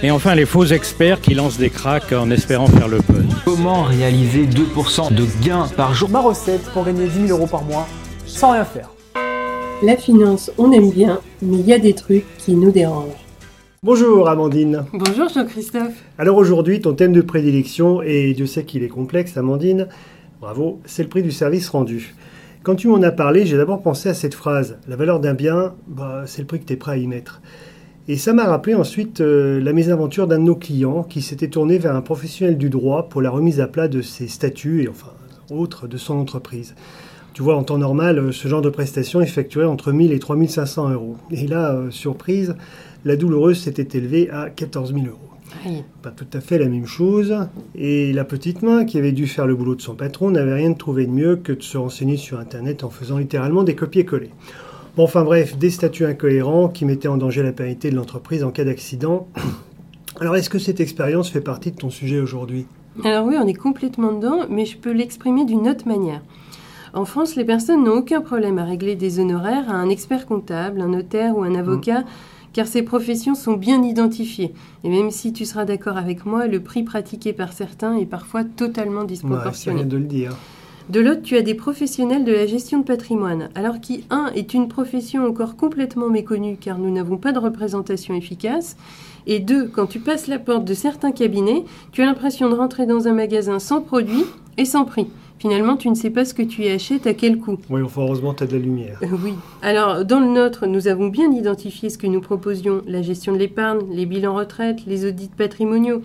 Et enfin les faux experts qui lancent des cracks en espérant faire le buzz. Comment réaliser 2% de gains par jour Ma recette pour gagner 10 000 euros par mois sans rien faire. La finance, on aime bien, mais il y a des trucs qui nous dérangent. Bonjour Amandine. Bonjour Jean-Christophe. Alors aujourd'hui, ton thème de prédilection, et Dieu sait qu'il est complexe Amandine, bravo, c'est le prix du service rendu. Quand tu m'en as parlé, j'ai d'abord pensé à cette phrase. La valeur d'un bien, bah, c'est le prix que tu es prêt à y mettre. Et ça m'a rappelé ensuite euh, la mésaventure d'un de nos clients qui s'était tourné vers un professionnel du droit pour la remise à plat de ses statuts et enfin autres de son entreprise. Tu vois, en temps normal, euh, ce genre de prestation effectuait entre 1000 et 3500 euros. Et là, euh, surprise, la douloureuse s'était élevée à 14 000 euros. Pas tout à fait la même chose. Et la petite main, qui avait dû faire le boulot de son patron, n'avait rien trouvé de mieux que de se renseigner sur Internet en faisant littéralement des copier-coller. Bon, enfin bref, des statuts incohérents qui mettaient en danger la pérennité de l'entreprise en cas d'accident. Alors, est-ce que cette expérience fait partie de ton sujet aujourd'hui? Alors oui, on est complètement dedans, mais je peux l'exprimer d'une autre manière. En France, les personnes n'ont aucun problème à régler des honoraires à un expert comptable, un notaire ou un avocat, car ces professions sont bien identifiées. Et même si tu seras d'accord avec moi, le prix pratiqué par certains est parfois totalement Ouais, disproportionné. c'est rien de le dire. De l'autre, tu as des professionnels de la gestion de patrimoine, alors qui, un, est une profession encore complètement méconnue car nous n'avons pas de représentation efficace, et deux, quand tu passes la porte de certains cabinets, tu as l'impression de rentrer dans un magasin sans produit et sans prix. Finalement, tu ne sais pas ce que tu y achètes, à quel coût. Oui, enfin, heureusement, tu as de la lumière. Euh, Oui. Alors, dans le nôtre, nous avons bien identifié ce que nous proposions la gestion de l'épargne, les bilans retraite, les audits patrimoniaux.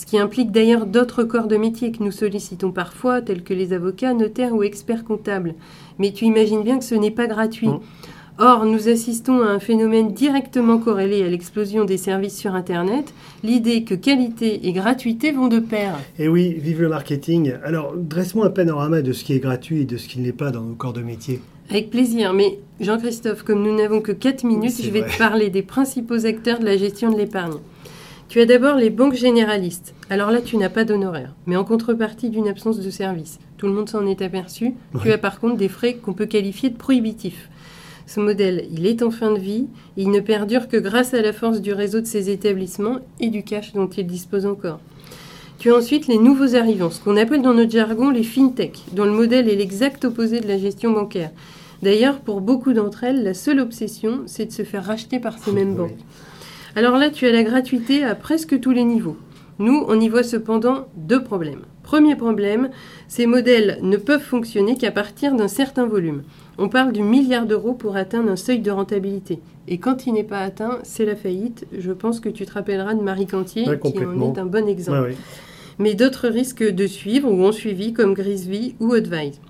Ce qui implique d'ailleurs d'autres corps de métier que nous sollicitons parfois, tels que les avocats, notaires ou experts comptables. Mais tu imagines bien que ce n'est pas gratuit. Or, nous assistons à un phénomène directement corrélé à l'explosion des services sur Internet, l'idée que qualité et gratuité vont de pair. Et oui, vive le marketing. Alors, dresse-moi un panorama de ce qui est gratuit et de ce qui ne l'est pas dans nos corps de métier. Avec plaisir, mais Jean-Christophe, comme nous n'avons que 4 minutes, je vais vrai. te parler des principaux acteurs de la gestion de l'épargne. Tu as d'abord les banques généralistes. Alors là, tu n'as pas d'honoraires, mais en contrepartie d'une absence de service. Tout le monde s'en est aperçu. Tu as par contre des frais qu'on peut qualifier de prohibitifs. Ce modèle, il est en fin de vie et il ne perdure que grâce à la force du réseau de ces établissements et du cash dont il dispose encore. Tu as ensuite les nouveaux arrivants, ce qu'on appelle dans notre jargon les fintech, dont le modèle est l'exact opposé de la gestion bancaire. D'ailleurs, pour beaucoup d'entre elles, la seule obsession, c'est de se faire racheter par ces mêmes Oui. banques. Alors là, tu as la gratuité à presque tous les niveaux. Nous, on y voit cependant deux problèmes. Premier problème, ces modèles ne peuvent fonctionner qu'à partir d'un certain volume. On parle du milliard d'euros pour atteindre un seuil de rentabilité. Et quand il n'est pas atteint, c'est la faillite. Je pense que tu te rappelleras de Marie Cantier, Ouais, qui en est un bon exemple Ouais, ouais. mais d'autres risquent de suivre ou ont suivi comme Grisby ou Advise.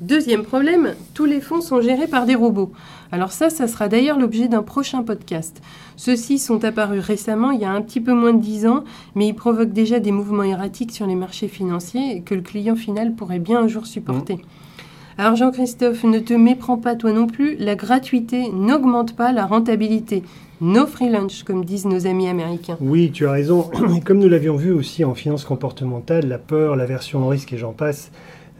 Deuxième problème, tous les fonds sont gérés par des robots. Alors ça, ça sera d'ailleurs l'objet d'un prochain podcast. Ceux-ci sont apparus récemment, il y a un petit peu moins de 10 ans, mais ils provoquent déjà des mouvements erratiques sur les marchés financiers que le client final pourrait bien un jour supporter. Alors Jean-Christophe, ne te méprends pas toi non plus, la gratuité n'augmente pas la rentabilité. No free lunch, comme disent nos amis américains. Oui, tu as raison. Comme nous l'avions vu aussi en finance comportementale, la peur, l'aversion au risque et j'en passe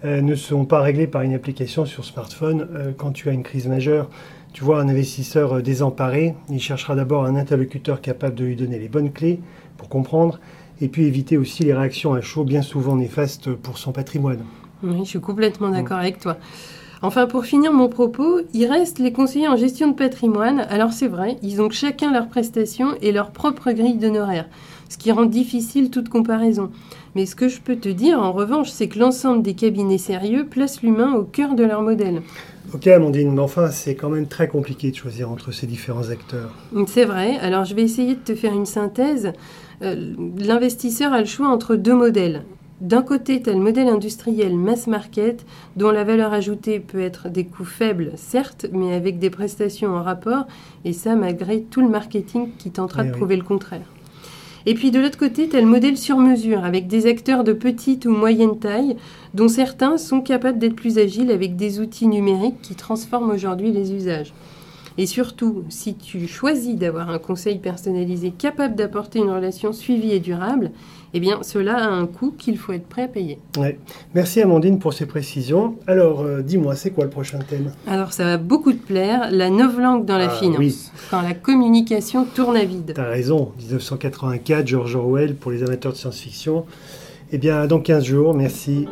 euh, ne sont pas réglés par une application sur smartphone. Euh, quand tu as une crise majeure, tu vois un investisseur euh, désemparé, il cherchera d'abord un interlocuteur capable de lui donner les bonnes clés pour comprendre et puis éviter aussi les réactions à chaud bien souvent néfastes pour son patrimoine. Oui, je suis complètement d'accord avec toi. Enfin, pour finir mon propos, il reste les conseillers en gestion de patrimoine. Alors c'est vrai, ils ont chacun leurs prestations et leur propre grille d'honoraires, ce qui rend difficile toute comparaison. Mais ce que je peux te dire, en revanche, c'est que l'ensemble des cabinets sérieux placent l'humain au cœur de leur modèle. Ok Amandine, mais enfin c'est quand même très compliqué de choisir entre ces différents acteurs. C'est vrai, alors je vais essayer de te faire une synthèse. Euh, L'investisseur a le choix entre deux modèles. D'un côté, le modèle industriel mass market, dont la valeur ajoutée peut être des coûts faibles, certes, mais avec des prestations en rapport, et ça malgré tout le marketing qui tentera Eh de oui. prouver le contraire. Et puis de l'autre côté, le modèle sur mesure, avec des acteurs de petite ou moyenne taille, dont certains sont capables d'être plus agiles avec des outils numériques qui transforment aujourd'hui les usages. Et surtout, si tu choisis d'avoir un conseil personnalisé capable d'apporter une relation suivie et durable, eh bien cela a un coût qu'il faut être prêt à payer. Ouais. Merci Amandine pour ces précisions. Alors, euh, dis-moi, c'est quoi le prochain thème? Alors ça va beaucoup te plaire, la novlangue dans la Ah, finance, oui. quand la communication tourne à vide. T'as raison, 1984, George Orwell pour les amateurs de science-fiction. Eh bien, dans 15 jours, merci.